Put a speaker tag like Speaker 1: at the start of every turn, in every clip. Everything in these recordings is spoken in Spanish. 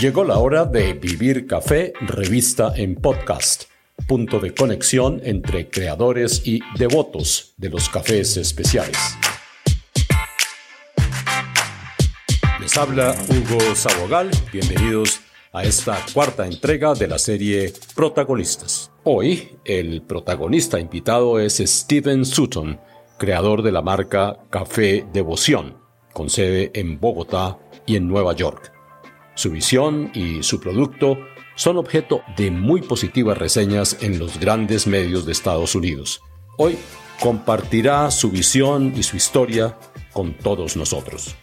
Speaker 1: Llegó la hora de Vivir Café, revista en podcast, punto de conexión entre creadores y devotos de los cafés especiales. Les habla Hugo Sabogal, bienvenidos a esta cuarta entrega de la serie Protagonistas. Hoy el protagonista invitado es Steven Sutton, creador de la marca Café Devoción, con sede en Bogotá y en Nueva York. Su visión y su producto son objeto de muy positivas reseñas en los grandes medios de Estados Unidos. Hoy compartirá su visión y su historia con todos nosotros.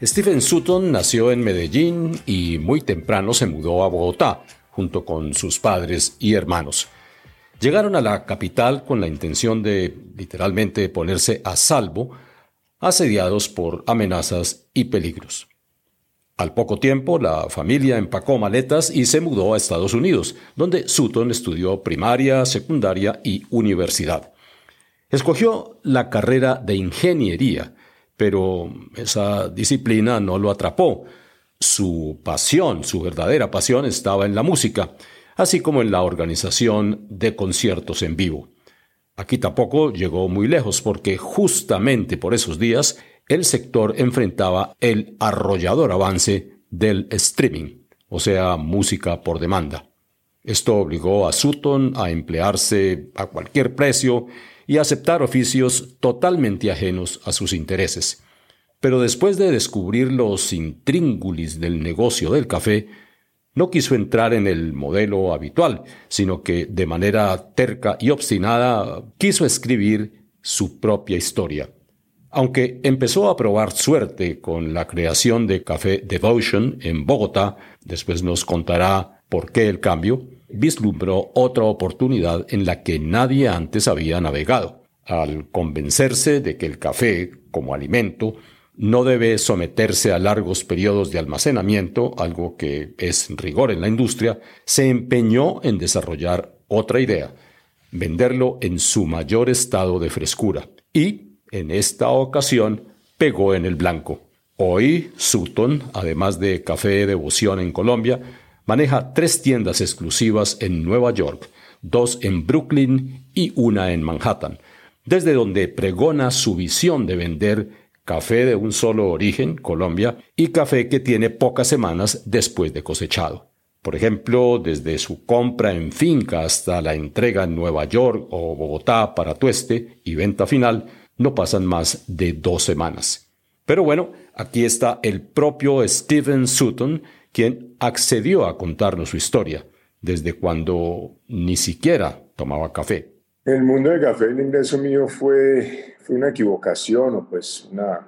Speaker 1: Stephen Sutton nació en Medellín y muy temprano se mudó a Bogotá, junto con sus padres y hermanos. Llegaron a la capital con la intención de literalmente ponerse a salvo asediados por amenazas y peligros. Al poco tiempo, la familia empacó maletas y se mudó a Estados Unidos, donde Sutton estudió primaria, secundaria y universidad. Escogió la carrera de ingeniería, pero esa disciplina no lo atrapó. Su pasión, su verdadera pasión, estaba en la música, así como en la organización de conciertos en vivo. Aquí tampoco llegó muy lejos porque justamente por esos días el sector enfrentaba el arrollador avance del streaming, o sea, música por demanda. Esto obligó a Sutton a emplearse a cualquier precio y aceptar oficios totalmente ajenos a sus intereses. Pero después de descubrir los intríngulis del negocio del café, no quiso entrar en el modelo habitual, sino que de manera terca y obstinada quiso escribir su propia historia. Aunque empezó a probar suerte con la creación de Café Devotion en Bogotá, después nos contará por qué el cambio, vislumbró otra oportunidad en la que nadie antes había navegado. Al convencerse de que el café, como alimento, no debe someterse a largos periodos de almacenamiento, algo que es rigor en la industria, se empeñó en desarrollar otra idea, venderlo en su mayor estado de frescura. Y, en esta ocasión, pegó en el blanco. Hoy, Sutton, además de Café Devoción en Colombia, maneja tres tiendas exclusivas en Nueva York, dos en Brooklyn y una en Manhattan, desde donde pregona su visión de vender café de un solo origen, Colombia, y café que tiene pocas semanas después de cosechado. Por ejemplo, desde su compra en finca hasta la entrega en Nueva York o Bogotá para tueste y venta final, no pasan más de dos semanas. Pero bueno, aquí está el propio Steven Sutton, quien accedió a contarnos su historia, desde cuando ni siquiera tomaba café.
Speaker 2: El mundo del café, el ingreso mío fue, fue una equivocación o pues una,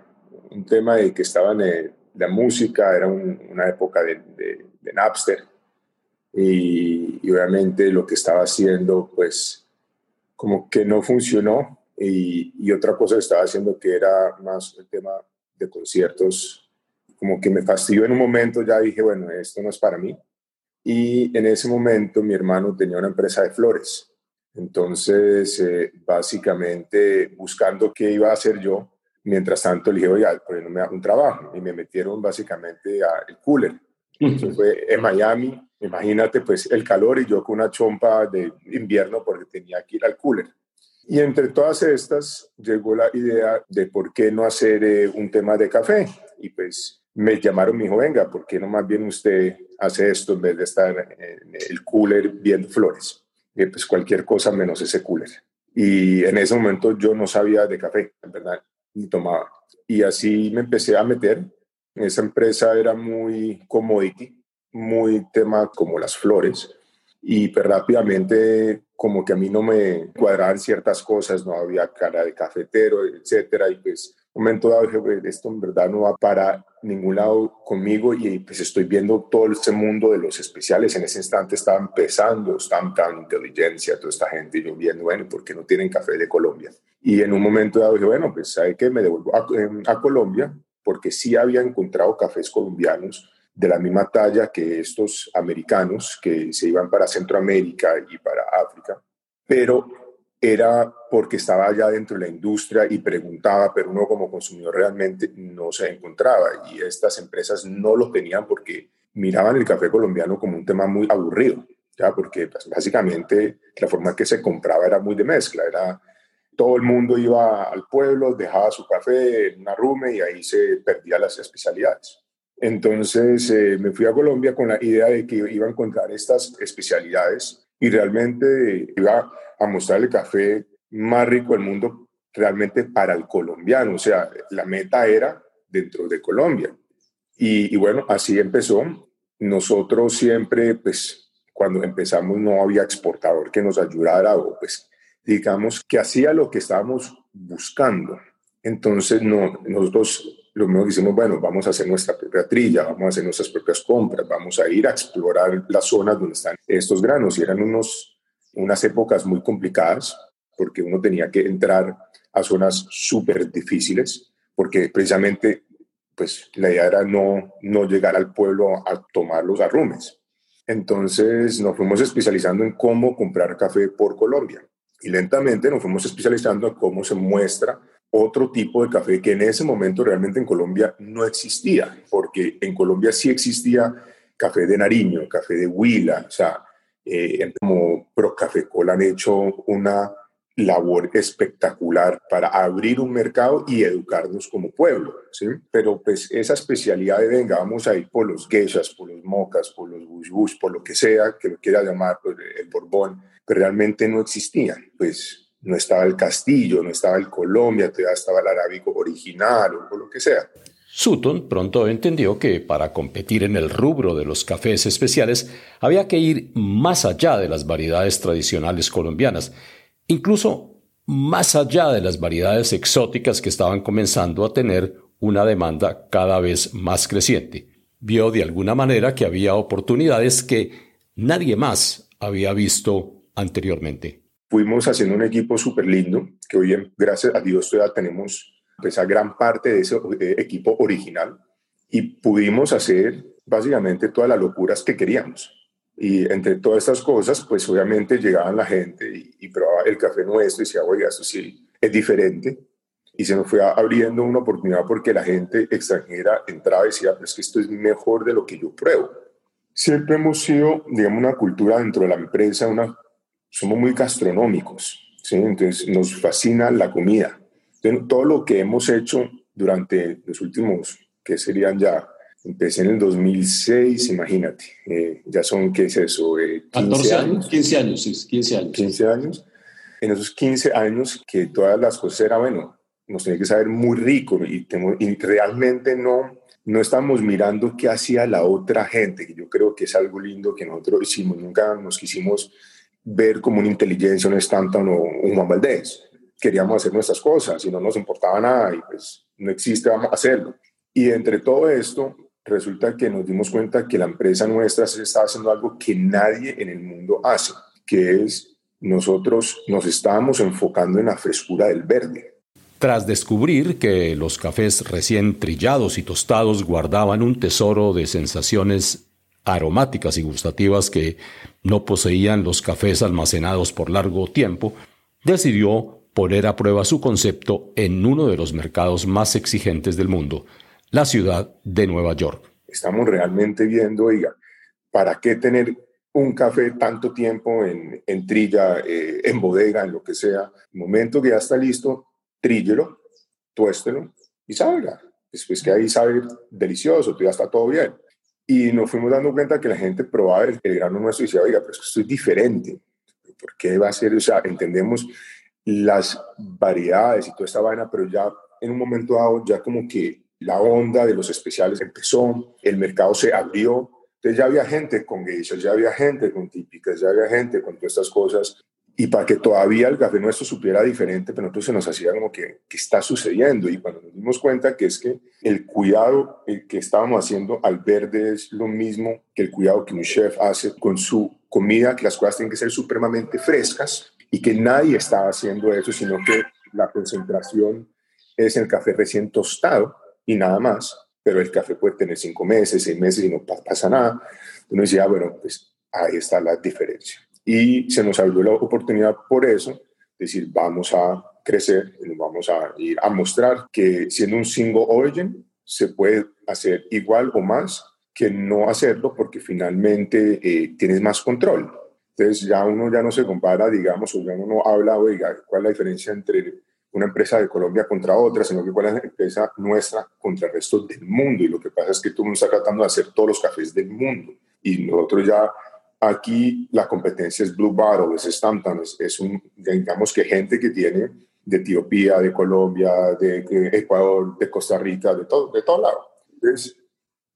Speaker 2: un tema de que estaba en la música, era una época de, de, Napster. Y, obviamente lo que estaba haciendo pues como que no funcionó. Y, y otra cosa que estaba haciendo que era más el tema de conciertos, como que me fastidió en un momento, ya dije, bueno, esto no es para mí. Y en ese momento mi hermano tenía una empresa de flores entonces, eh, básicamente, buscando qué iba a hacer yo, mientras tanto le dije, oiga, ¿por no me hago un trabajo? Y me metieron básicamente al cooler. Entonces fue en Miami, imagínate pues el calor y yo con una chompa de invierno porque tenía que ir al cooler. Y entre todas estas llegó la idea de por qué no hacer eh, un tema de café. Y pues me llamaron, me dijo, venga, ¿por qué no más bien usted hace esto en vez de estar en el cooler viendo flores? Pues cualquier cosa menos ese cooler. Y en ese momento yo no sabía de café, en verdad, ni tomaba. Y así me empecé a meter. Esa empresa era muy commodity, muy tema como las flores. Y pues, rápidamente como que a mí no me cuadraban ciertas cosas, no había cara de cafetero, etcétera. Y pues momento dado dije, esto en verdad no va para ningún lado conmigo y pues estoy viendo todo este mundo de los especiales. En ese instante estaba empezando tan Inteligencia, toda esta gente, y yo viendo, bueno, ¿por qué no tienen café de Colombia? Y en un momento dado dije, bueno, pues ¿sabe qué? Me devuelvo a, em, a Colombia porque sí había encontrado cafés colombianos de la misma talla que estos americanos que se iban para Centroamérica y para África, pero era porque estaba ya dentro de la industria y preguntaba, pero uno como consumidor realmente no se encontraba y estas empresas no lo tenían porque miraban el café colombiano como un tema muy aburrido, ya porque pues, básicamente la forma que se compraba era muy de mezcla, era todo el mundo iba al pueblo, dejaba su café en una rume y ahí se perdían las especialidades. Entonces eh, me fui a Colombia con la idea de que iba a encontrar estas especialidades y realmente iba a mostrar el café más rico del mundo realmente para el colombiano. O sea, la meta era dentro de Colombia. Y, bueno, así empezó. Nosotros siempre, pues, cuando empezamos no había exportador que nos ayudara o pues, digamos, que hacía lo que estábamos buscando. Entonces, no, nosotros lo mismo que hicimos, bueno, vamos a hacer nuestra propia trilla, vamos a hacer nuestras propias compras, vamos a ir a explorar las zonas donde están estos granos. Y eran unos, unas épocas muy complicadas porque uno tenía que entrar a zonas súper difíciles, porque precisamente pues la idea era no, no llegar al pueblo a tomar los arrumes. Entonces nos fuimos especializando en cómo comprar café por Colombia y lentamente nos fuimos especializando en cómo se muestra otro tipo de café que en ese momento realmente en Colombia no existía, porque en Colombia sí existía café de Nariño, café de Huila, o sea, eh, como Pro Café Cola han hecho una labor espectacular para abrir un mercado y educarnos como pueblo. Pero pues esa especialidad de venga, vamos a ir por los geishas, por los mocas, por los bush por lo que sea que lo quiera llamar, pues, el borbón, pero realmente no existían, pues no estaba el castillo, no estaba el Colombia, todavía estaba el arábico original o, lo que sea.
Speaker 1: Sutton pronto entendió que para competir en el rubro de los cafés especiales había que ir más allá de las variedades tradicionales colombianas, incluso más allá de las variedades exóticas que estaban comenzando a tener una demanda cada vez más creciente. Vio de alguna manera que había oportunidades que nadie más había visto anteriormente
Speaker 2: fuimos haciendo un equipo súper lindo, que hoy, gracias a Dios, todavía tenemos pues, a gran parte de ese eh, equipo original y pudimos hacer básicamente todas las locuras que queríamos. Y entre todas estas cosas, pues obviamente llegaban la gente y, probaba el café nuestro y decía, oiga, esto sí es diferente. Y se nos fue abriendo una oportunidad porque la gente extranjera entraba y decía, pero es que esto es mejor de lo que yo pruebo. Siempre hemos sido, digamos, una cultura dentro de la empresa, una somos muy gastronómicos, ¿sí? entonces nos fascina la comida. Todo lo que hemos hecho durante los últimos, que serían ya, empecé en el 2006, imagínate, eh, ya son, ¿qué es eso?
Speaker 1: 15 eh, años. 15 años, sí, 15 años.
Speaker 2: 15 años. En esos 15 años que todas las cosas eran, bueno, nos tenía que saber muy rico y, y realmente no, no estamos mirando qué hacía la otra gente, que yo creo que es algo lindo que nosotros hicimos, nunca nos quisimos ver como una inteligencia, un Stanton o un Juan Valdés. Queríamos hacer nuestras cosas y no nos importaba nada y pues no existe, vamos a hacerlo. Y entre todo esto, resulta que nos dimos cuenta que la empresa nuestra se estaba haciendo algo que nadie en el mundo hace, que es nosotros nos estábamos enfocando en la frescura del verde.
Speaker 1: Tras descubrir que los cafés recién trillados y tostados guardaban un tesoro de sensaciones aromáticas y gustativas que no poseían los cafés almacenados por largo tiempo, decidió poner a prueba su concepto en uno de los mercados más exigentes del mundo, la ciudad de Nueva York.
Speaker 2: Estamos realmente viendo, oiga, ¿para qué tener un café tanto tiempo en, trilla, eh, en bodega, en lo que sea? El momento que ya está listo, tríllelo, tuéstelo y salga. Después que ahí sabe delicioso, ya está todo bien. Y nos fuimos dando cuenta que la gente probaba el, grano nuestro y decía, oiga, pero es que esto es diferente. ¿Por qué va a ser? O sea, entendemos las variedades y toda esta vaina, pero ya en un momento dado, ya como que la onda de los especiales empezó, el mercado se abrió, entonces ya había gente con geishas, ya había gente con típicas, ya había gente con todas estas cosas. Y para que todavía el café nuestro supiera diferente, pero nosotros se nos hacía como que, ¿qué está sucediendo? Y cuando nos dimos cuenta que es que el cuidado que estábamos haciendo al verde es lo mismo que el cuidado que un chef hace con su comida, que las cosas tienen que ser supremamente frescas y que nadie estaba haciendo eso, sino que la concentración es el café recién tostado y nada más, pero el café puede tener cinco meses, seis meses y no pasa nada. Uno decía, ah, bueno, pues ahí está la diferencia y se nos abrió la oportunidad por eso, decir, vamos a crecer, vamos a ir a mostrar que siendo un single origin se puede hacer igual o más que no hacerlo porque finalmente eh, tienes más control. Entonces ya uno ya no se compara, digamos, o ya uno no habla, oiga, ¿cuál es la diferencia entre una empresa de Colombia contra otra, sino que cuál es la empresa nuestra contra el resto del mundo? Y lo que pasa es que tú no está tratando de hacer todos los cafés del mundo. Y nosotros ya aquí la competencia es Blue Bottle, es Stampton, es, es un, digamos que gente que tiene de Etiopía, de Colombia, de, Ecuador, de Costa Rica, de todo, de todo lado. Entonces,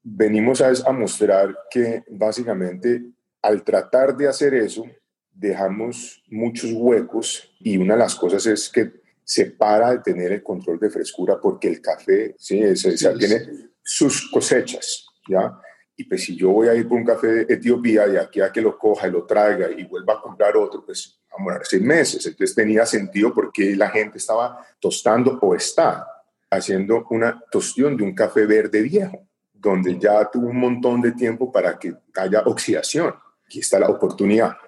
Speaker 2: venimos a, a mostrar que básicamente al tratar de hacer eso, dejamos muchos huecos y una de las cosas es que se para de tener el control de frescura porque el café ¿sí? tiene sus cosechas, ¿ya? Y pues si yo voy a ir por un café de Etiopía y aquí a que lo coja y lo traiga y vuelva a comprar otro, pues a morar seis meses. Entonces tenía sentido porque la gente estaba tostando o está haciendo una tostión de un café verde viejo, donde ya tuvo un montón de tiempo para que haya oxidación. Aquí está la oportunidad.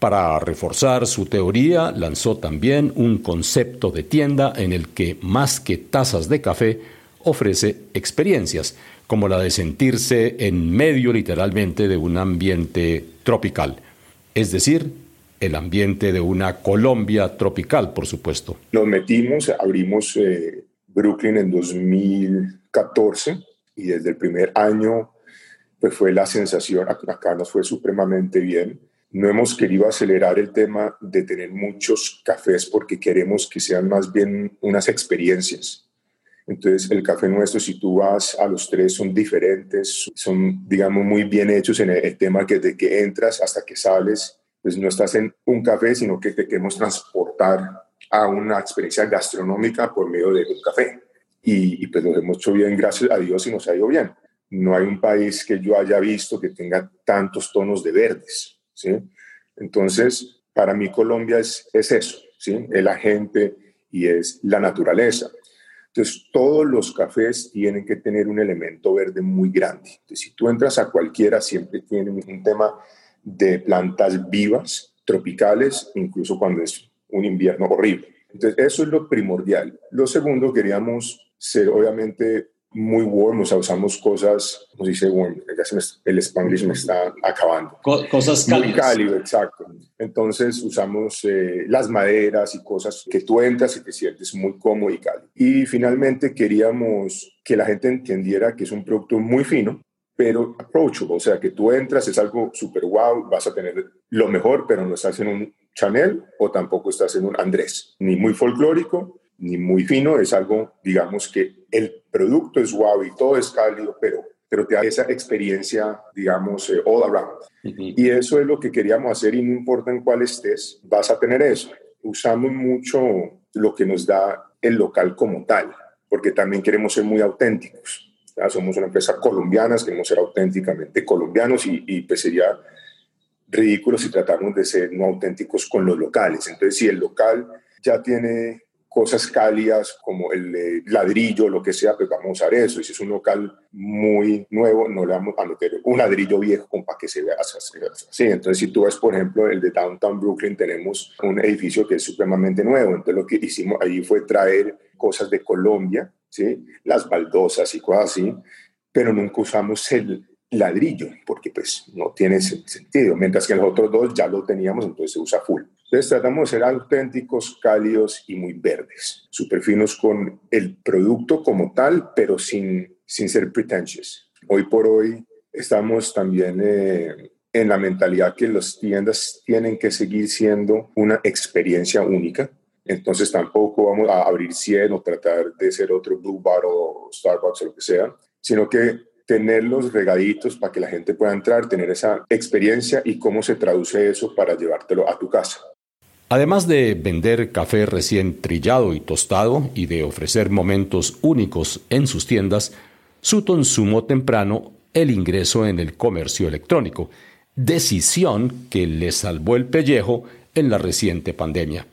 Speaker 1: Para reforzar su teoría, lanzó también un concepto de tienda en el que, más que tazas de café, ofrece experiencias como la de sentirse en medio literalmente de un ambiente tropical, es decir, el ambiente de una Colombia tropical, por supuesto.
Speaker 2: Nos metimos, abrimos eh, Brooklyn en 2014 y desde el primer año pues fue la sensación, acá nos fue supremamente bien. No hemos querido acelerar el tema de tener muchos cafés porque queremos que sean más bien unas experiencias entonces, el café nuestro, si tú vas a los tres, son diferentes, son, digamos, muy bien hechos en el, tema que desde que entras hasta que sales, pues no estás en un café, sino que te queremos transportar a una experiencia gastronómica por medio de un café. Y, y pues lo hemos hecho bien, gracias a Dios, y nos ha ido bien. No hay un país que yo haya visto que tenga tantos tonos de verdes, ¿sí? Entonces, para mí Colombia es, es eso, ¿sí? Es la gente y es la naturaleza. Entonces, todos los cafés tienen que tener un elemento verde muy grande. Entonces, si tú entras a cualquiera, siempre tienen un tema de plantas vivas, tropicales, incluso cuando es un invierno horrible. Entonces, eso es lo primordial. Lo segundo, queríamos ser obviamente muy warm, o sea, usamos cosas, como se dice warm, el spanglish me está acabando.
Speaker 1: cosas cálidas.
Speaker 2: Muy cálido, exacto. Entonces usamos eh, las maderas y cosas que tú entras y te sientes muy cómodo y cálido. Y finalmente queríamos que la gente entendiera que es un producto muy fino, pero approachable, o sea, que tú entras, es algo súper wow, vas a tener lo mejor, pero no estás en un Chanel o tampoco estás en un Andrés, ni muy folclórico, ni muy fino, es algo, digamos, que el producto es suave y todo es cálido, pero, pero te da esa experiencia, digamos, eh, all around. Y eso es lo que queríamos hacer y no importa en cuál estés, vas a tener eso. Usamos mucho lo que nos da el local como tal, porque también queremos ser muy auténticos. Somos una empresa colombiana, queremos ser auténticamente colombianos y, y pues sería ridículo si tratamos de ser no auténticos con los locales. Entonces, si el local ya tiene cosas cálidas como el ladrillo, lo que sea, pues vamos a usar eso. Y si es un local muy nuevo, no le vamos a meter un ladrillo viejo como para que se vea así. Entonces, si tú ves, por ejemplo, el de Downtown Brooklyn, tenemos un edificio que es supremamente nuevo. Entonces, lo que hicimos ahí fue traer cosas de Colombia, ¿sí? las baldosas y cosas así, pero nunca usamos el ladrillo, porque pues no tiene sentido. Mientras que los otros dos ya lo teníamos, entonces se usa full. Entonces tratamos de ser auténticos, cálidos y muy verdes, súper finos con el producto como tal, pero sin, sin ser pretentious. Hoy por hoy estamos también eh, en la mentalidad que las tiendas tienen que seguir siendo una experiencia única. Entonces tampoco vamos a abrir 100 o tratar de ser otro Blue Bar o Starbucks o lo que sea, sino que tenerlos regaditos para que la gente pueda entrar, tener esa experiencia y cómo se traduce eso para llevártelo a tu casa.
Speaker 1: Además de vender café recién trillado y tostado y de ofrecer momentos únicos en sus tiendas, Sutton sumó temprano el ingreso en el comercio electrónico, decisión que le salvó el pellejo en la reciente pandemia.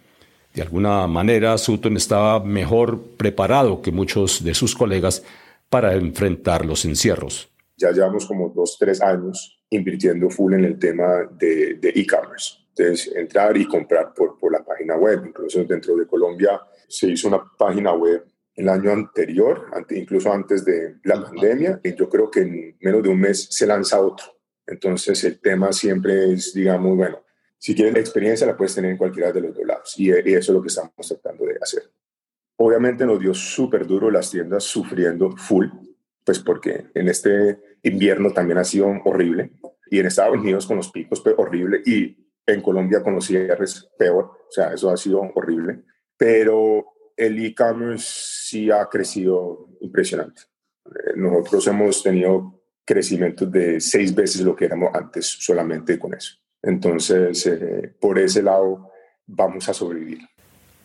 Speaker 1: De alguna manera, Sutton estaba mejor preparado que muchos de sus colegas para enfrentar los encierros.
Speaker 2: Ya llevamos como dos, tres años invirtiendo full en el tema de e-commerce. Entonces, entrar y comprar por, por la página web. Incluso dentro de Colombia se hizo una página web el año anterior, incluso antes de la pandemia, y yo creo que en menos de un mes se lanza otro. Entonces el tema siempre es, digamos, bueno, si quieres la experiencia la puedes tener en cualquiera de los dos lados y, y eso es lo que estamos tratando de hacer. Obviamente nos dio súper duro las tiendas sufriendo full, pues porque en este invierno también ha sido horrible y en Estados Unidos con los picos pues, horrible y en Colombia con los cierres peor, o sea, eso ha sido horrible, pero el e-commerce sí ha crecido impresionante. Eh, nosotros hemos tenido crecimientos de seis veces lo que éramos antes solamente con eso. Entonces, eh, por ese lado, vamos a sobrevivir.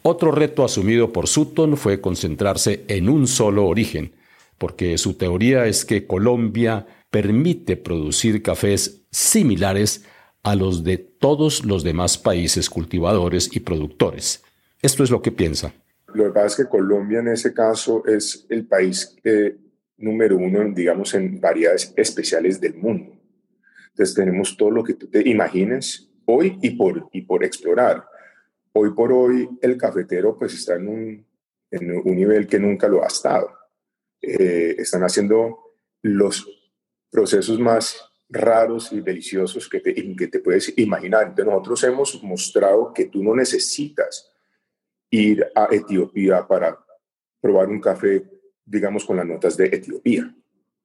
Speaker 1: Otro reto asumido por Sutton fue concentrarse en un solo origen, porque su teoría es que Colombia permite producir cafés similares a los de todos los demás países cultivadores y productores. Esto es lo que piensa.
Speaker 2: Lo que pasa es que Colombia en ese caso es el país número uno, digamos, en variedades especiales del mundo. Entonces tenemos todo lo que tú te imagines hoy y por, y por explorar. Hoy por hoy el cafetero pues está en un, en un nivel que nunca lo ha estado. Eh, están haciendo los procesos más raros y deliciosos que te, que te puedes imaginar. Entonces nosotros hemos mostrado que tú no necesitas ir a Etiopía para probar un café, digamos, con las notas de Etiopía.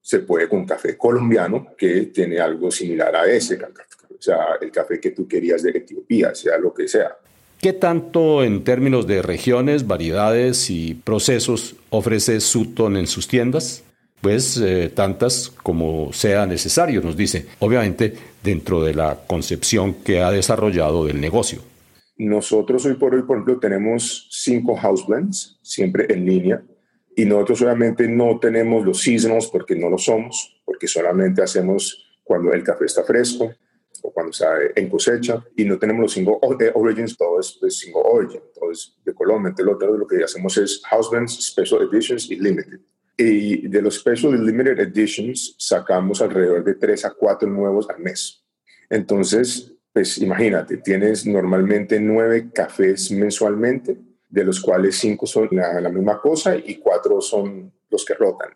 Speaker 2: Se puede con café colombiano que tiene algo similar a ese, o sea, el café que tú querías de Etiopía, sea lo que sea.
Speaker 1: ¿Qué tanto en términos de regiones, variedades y procesos ofrece Sutton en sus tiendas? Pues eh, tantas como sea necesario, nos dice, obviamente dentro de la concepción que ha desarrollado del negocio.
Speaker 2: Nosotros hoy por hoy, por ejemplo, tenemos cinco house blends, siempre en línea, y nosotros obviamente no tenemos los seasonals porque no lo somos, porque solamente hacemos cuando el café está fresco o cuando está en cosecha, y no tenemos los single eh, origins, todo es de single origin, todo es de Colombia. Entonces, lo, lo que hacemos es house blends, special editions y limited. Y de los special limited editions sacamos alrededor de tres a cuatro nuevos al mes. Entonces, pues imagínate, tienes normalmente nueve cafés mensualmente, de los cuales cinco son la, misma cosa y cuatro son los que rotan.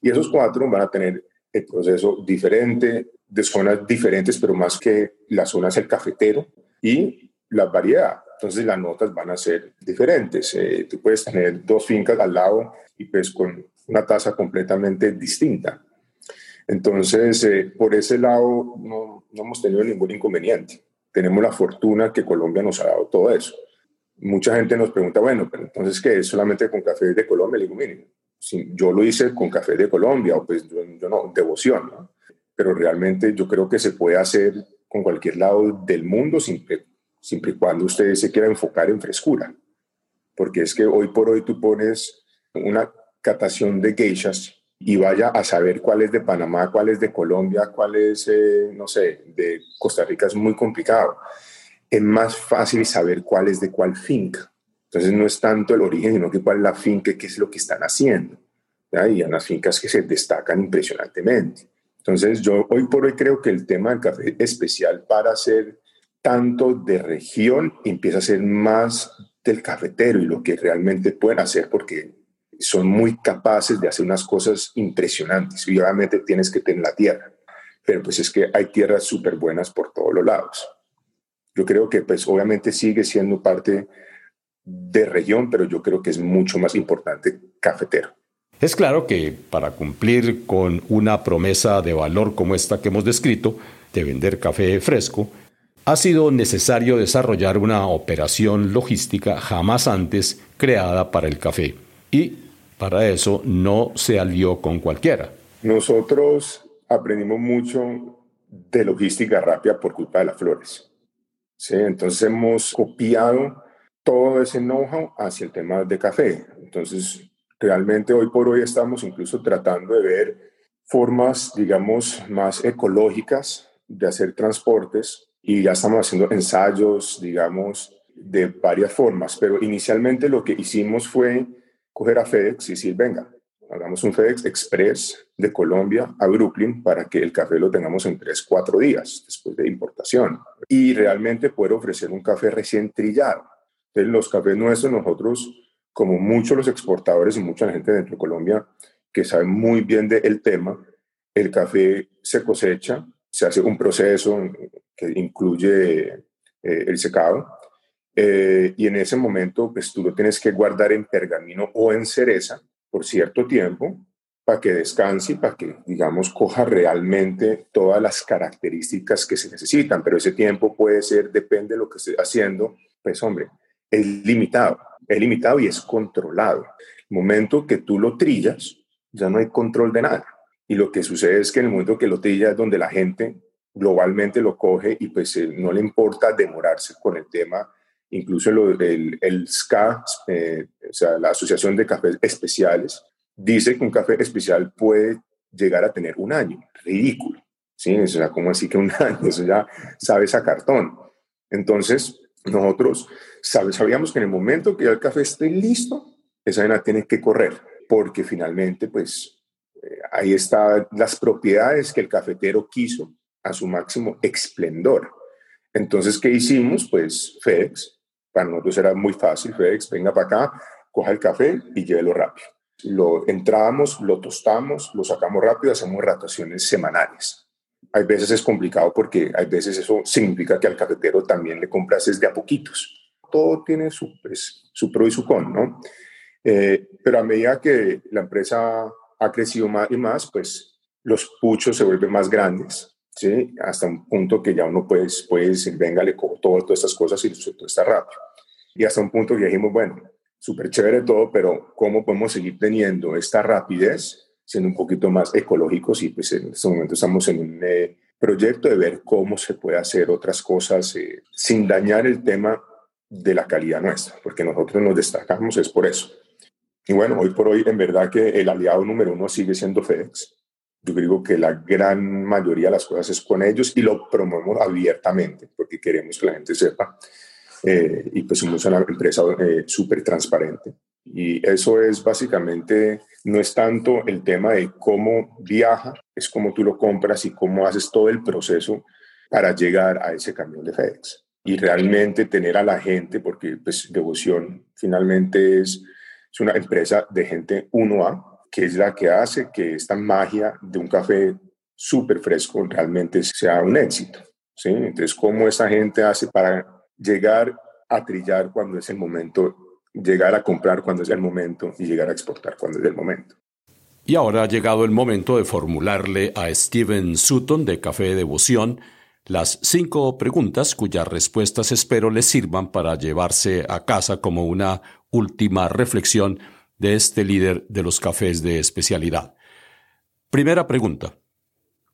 Speaker 2: Y esos cuatro van a tener el proceso diferente, de zonas diferentes, pero más que las zonas el cafetero y la variedad. Entonces las notas van a ser diferentes. Eh, tú puedes tener dos fincas al lado y pues con una taza completamente distinta. Entonces, eh, por ese lado, no, no, hemos tenido ningún inconveniente. Tenemos la fortuna que Colombia nos ha dado todo eso. Mucha gente nos pregunta, bueno, pero entonces, ¿qué es solamente con café de Colombia? Le digo, mire, si yo lo hice con café de Colombia, o pues yo, no, devoción, ¿no? Pero realmente yo creo que se puede hacer con cualquier lado del mundo, siempre, siempre y cuando usted se quiera enfocar en frescura. Porque es que hoy por hoy tú pones una catación de geishas y vaya a saber cuál es de Panamá, cuál es de Colombia, cuál es, eh, no sé, de Costa Rica, es muy complicado. Es más fácil saber cuál es de cuál finca. Entonces no es tanto el origen, sino que cuál es la finca, qué es lo que están haciendo. ¿ya? Y hay unas fincas que se destacan impresionantemente. Entonces yo hoy por hoy creo que el tema del café especial para ser tanto de región empieza a ser más del cafetero y lo que realmente pueden hacer porque son muy capaces de hacer unas cosas impresionantes. Y obviamente tienes que tener la tierra, pero pues es que hay tierras súper buenas por todos los lados. Yo creo que pues obviamente sigue siendo parte de región, pero yo creo que es mucho más importante cafetero.
Speaker 1: Es claro que para cumplir con una promesa de valor como esta que hemos descrito, de vender café fresco, ha sido necesario desarrollar una operación logística jamás antes creada para el café. Y para eso no se alió con cualquiera.
Speaker 2: Nosotros aprendimos mucho de logística rápida por culpa de las flores. ¿sí? Entonces hemos copiado todo ese know-how hacia el tema de café. Entonces, realmente hoy por hoy estamos incluso tratando de ver formas, digamos, más ecológicas de hacer transportes y ya estamos haciendo ensayos, digamos, de varias formas, pero inicialmente lo que hicimos fue coger a FedEx y decir, venga, hagamos un FedEx Express de Colombia a Brooklyn para que el café lo tengamos en 3, 4 días después de importación y realmente poder ofrecer un café recién trillado. Entonces, los cafés nuestros, nosotros, como muchos los exportadores y mucha gente dentro de Colombia que sabe muy bien del tema, el café se cosecha, se hace un proceso que incluye eh, el secado, eh, y en ese momento, pues tú lo tienes que guardar en pergamino o en cereza por cierto tiempo para que descanse y para que, digamos, coja realmente todas las características que se necesitan. Pero ese tiempo puede ser, depende de lo que esté haciendo, pues hombre, es limitado, es limitado y es controlado. El momento que tú lo trillas, ya no hay control de nada. Y lo que sucede es que en el momento que lo trillas es donde la gente globalmente lo coge y pues eh, no le importa demorarse con el tema. Incluso el, el SCA, eh, o sea, la Asociación de Cafés Especiales, dice que un café especial puede llegar a tener un año. Ridículo. ¿sí? O sea, ¿cómo así que un año? Eso ya sabes a cartón. Entonces, nosotros sabíamos que en el momento que ya el café esté listo, esa vena tiene que correr, porque finalmente, pues, eh, ahí están las propiedades que el cafetero quiso a su máximo esplendor. Entonces, ¿qué hicimos? Pues FedEx, para nosotros era muy fácil, FedEx, venga para acá, coja el café y llévelo rápido. Lo entramos, lo tostamos, lo sacamos rápido, hacemos rotaciones semanales hay veces es complicado porque hay veces eso significa que al cafetero también le compras desde a poquitos. Todo tiene su, pues, su pro y su con, ¿no? Eh, pero a medida que la empresa ha crecido más y más, pues los puchos se vuelven más grandes, ¿sí? Hasta un punto que ya uno puede, puede decir, venga, le cojo todo, todas estas cosas y todo está rápido. Y hasta un punto que dijimos, bueno, súper chévere todo, pero ¿cómo podemos seguir teniendo esta rapidez siendo un poquito más ecológicos y pues en este momento estamos en un eh, proyecto de ver cómo se puede hacer otras cosas eh, sin dañar el tema de la calidad nuestra, porque nosotros nos destacamos es por eso. Y bueno, hoy por hoy en verdad que el aliado número uno sigue siendo FedEx. Yo digo que la gran mayoría de las cosas es con ellos y lo promovemos abiertamente porque queremos que la gente sepa. Eh, y pues somos una empresa súper transparente. Y eso es básicamente, no es tanto el tema de cómo viaja, es cómo tú lo compras y cómo haces todo el proceso para llegar a ese camión de FedEx. Y realmente tener a la gente, porque pues Devoción finalmente es, es una empresa de gente 1A, que es la que hace que esta magia de un café súper fresco realmente sea un éxito. ¿sí? Entonces, ¿cómo esa gente hace para llegar a trillar cuando es el momento llegar a comprar cuando es el momento y llegar a exportar cuando es el momento.
Speaker 1: Y ahora ha llegado el momento de formularle a Steven Sutton de Café Devoción las cinco preguntas cuyas respuestas espero le sirvan para llevarse a casa como una última reflexión de este líder de los cafés de especialidad. Primera pregunta.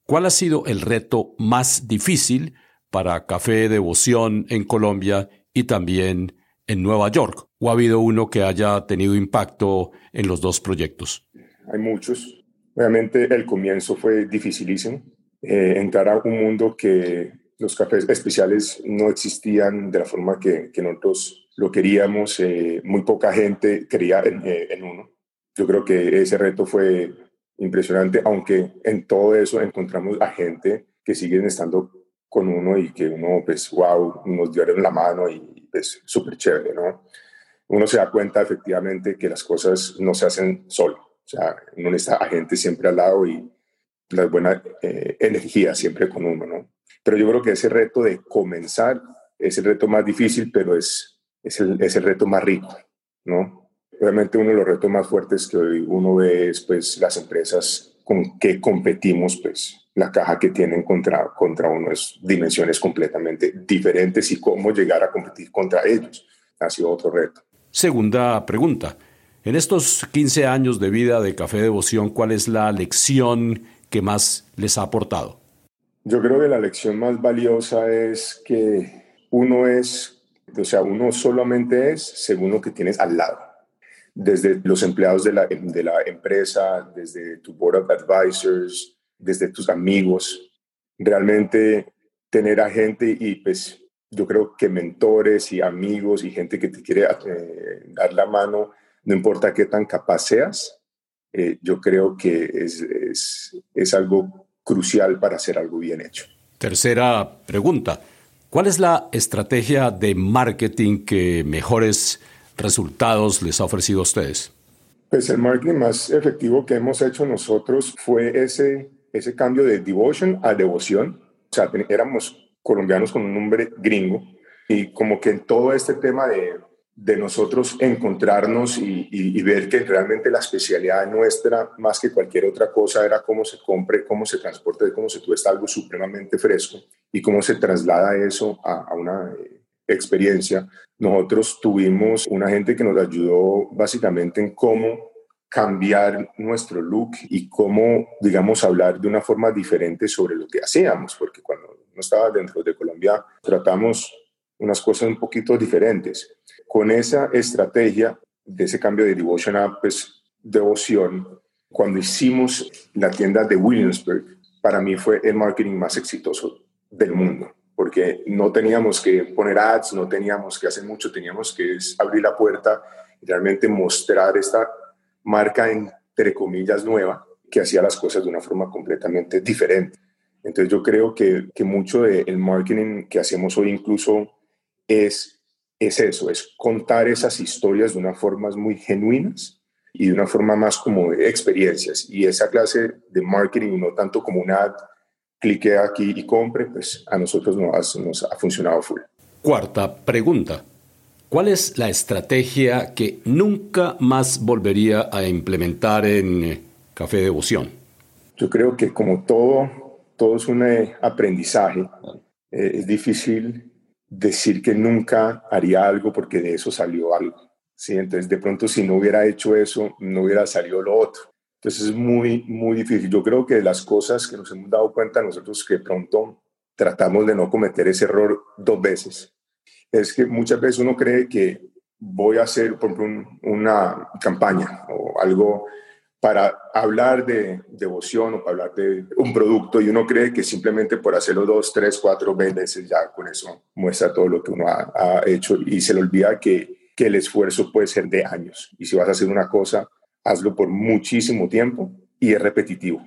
Speaker 1: ¿Cuál ha sido el reto más difícil para Café Devoción en Colombia y también en Nueva York? ¿O ha habido uno que haya tenido impacto en los dos proyectos?
Speaker 2: Hay muchos. Obviamente el comienzo fue dificilísimo. Eh, entrar a un mundo que los cafés especiales no existían de la forma que, que nosotros lo queríamos. Eh, muy poca gente creía en, eh, en uno. Yo creo que ese reto fue impresionante, aunque en todo eso encontramos a gente que siguen estando con uno y que uno, pues, wow, nos dieron la mano y es súper chévere, ¿no? Uno se da cuenta efectivamente que las cosas no se hacen solo, o sea, uno necesita a gente siempre al lado y la buena eh, siempre con uno, ¿no? Pero yo creo que ese reto de comenzar es el reto más difícil, pero es, es, el, es el reto más rico, ¿no? Obviamente uno de los retos más fuertes que hoy uno ve es pues las empresas con que competimos, pues la caja que tienen contra, contra uno es dimensiones completamente diferentes y cómo llegar a competir contra ellos ha sido otro reto.
Speaker 1: Segunda pregunta. En estos 15 años de vida de Café Devoción, ¿cuál es la lección que más les ha aportado?
Speaker 2: Yo creo que la lección más valiosa es que uno es, o sea, uno solamente es según lo que tienes al lado. Desde los empleados de la, de la empresa, desde tu board of advisors, desde tus amigos, realmente tener a gente y pues yo creo que mentores y amigos y gente que te quiere eh, dar la mano, no importa qué tan capaz seas, eh, yo creo que es, es, es algo crucial para hacer algo bien hecho.
Speaker 1: Tercera pregunta. ¿Cuál es la estrategia de marketing que mejores resultados les ha ofrecido a ustedes?
Speaker 2: Pues el marketing más efectivo que hemos hecho nosotros fue ese, ese cambio de devotion a devoción. O sea, éramos colombianos con un nombre gringo y como que en todo este tema de de nosotros encontrarnos y, ver que realmente la especialidad nuestra, más que cualquier otra cosa, era cómo se compre, cómo se transporta, cómo se tuesta algo supremamente fresco y cómo se traslada eso a, una eh, experiencia. Nosotros tuvimos una gente que nos ayudó básicamente en cómo cambiar nuestro look y cómo, digamos, hablar de una forma diferente sobre lo que hacíamos, porque cuando no estaba dentro de Colombia tratamos unas cosas un poquito diferentes con esa estrategia de ese cambio de devotion a pues, devoción, cuando hicimos la tienda de Williamsburg, para mí fue el marketing más exitoso del mundo, porque no teníamos que poner ads, no teníamos que hacer mucho, teníamos que abrir la puerta y realmente mostrar esta marca entre comillas nueva que hacía las cosas de una forma completamente diferente. Entonces yo creo que, que mucho del marketing que hacemos hoy incluso es es eso, es contar esas historias de una forma muy genuinas y de una forma más como experiencias. Y esa clase de marketing, no tanto como una ad, clique aquí y compre, pues a nosotros nos, nos ha funcionado full.
Speaker 1: Cuarta pregunta. ¿Cuál es la estrategia que nunca más volvería a implementar en eh, Café Devoción?
Speaker 2: Yo creo que como todo, todo es un eh, aprendizaje. Eh, es difícil decir que nunca haría algo porque de eso salió algo. ¿sí? Entonces, de pronto, si no hubiera hecho eso, no hubiera salido lo otro. Entonces, es muy, muy difícil. Yo creo que las cosas que nos hemos dado cuenta nosotros que pronto tratamos de no cometer ese error dos veces, es que muchas veces uno cree que voy a hacer, por ejemplo, una campaña o algo para hablar de devoción o para hablar de un producto y uno cree que simplemente por hacerlo dos, tres, cuatro veces ya con eso muestra todo lo que uno ha, hecho y se le olvida que, que el esfuerzo puede ser de años y si vas a hacer una cosa, hazlo por muchísimo tiempo y es repetitivo.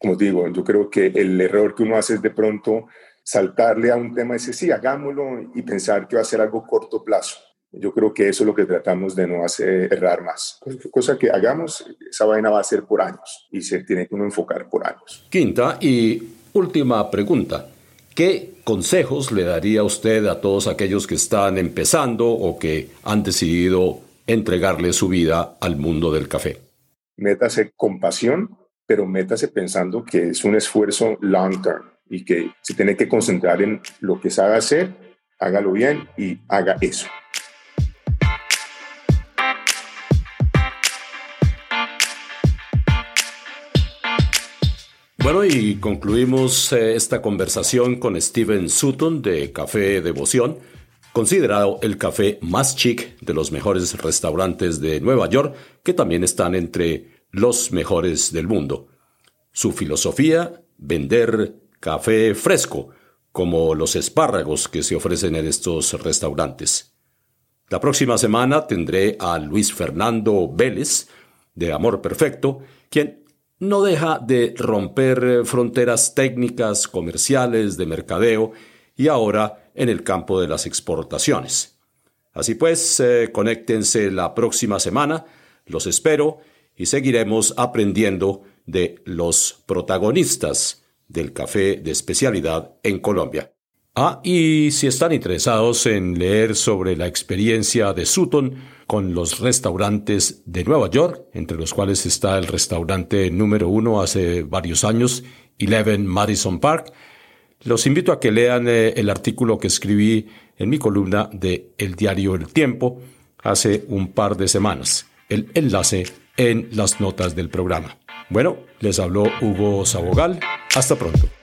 Speaker 2: Como digo, yo creo que el error que uno hace es de pronto saltarle a un tema y decir, sí, hagámoslo y pensar que va a ser algo corto plazo yo creo que eso es lo que tratamos de no hacer errar más. Cosa que hagamos, esa vaina va a ser por años y se tiene que uno enfocar por años.
Speaker 1: Quinta y última pregunta. ¿Qué consejos le daría usted a todos aquellos que están empezando o que han decidido entregarle su vida al mundo del café?
Speaker 2: Métase con pasión, pero métase pensando que es un esfuerzo long term y que se tiene que concentrar en lo que sabe hacer, hágalo bien y haga eso.
Speaker 1: Bueno, y concluimos eh, esta conversación con Steven Sutton de Café Devoción, considerado el café más chic de los mejores restaurantes de Nueva York, que también están entre los mejores del mundo. Su filosofía, vender café fresco, como los espárragos que se ofrecen en estos restaurantes. La próxima semana tendré a Luis Fernando Vélez, de Amor Perfecto, quien no deja de romper fronteras técnicas, comerciales, de mercadeo y ahora en el campo de las exportaciones. Así pues, eh, conéctense la próxima semana, los espero y seguiremos aprendiendo de los protagonistas del café de especialidad en Colombia. Ah, y si están interesados en leer sobre la experiencia de Sutton con los restaurantes de Nueva York, entre los cuales está el restaurante número uno hace varios años, Eleven Madison Park, los invito a que lean eh, el artículo que escribí en mi columna de El Diario El Tiempo hace un par de semanas. El enlace en las notas del programa. Bueno, les habló Hugo Sabogal. Hasta pronto.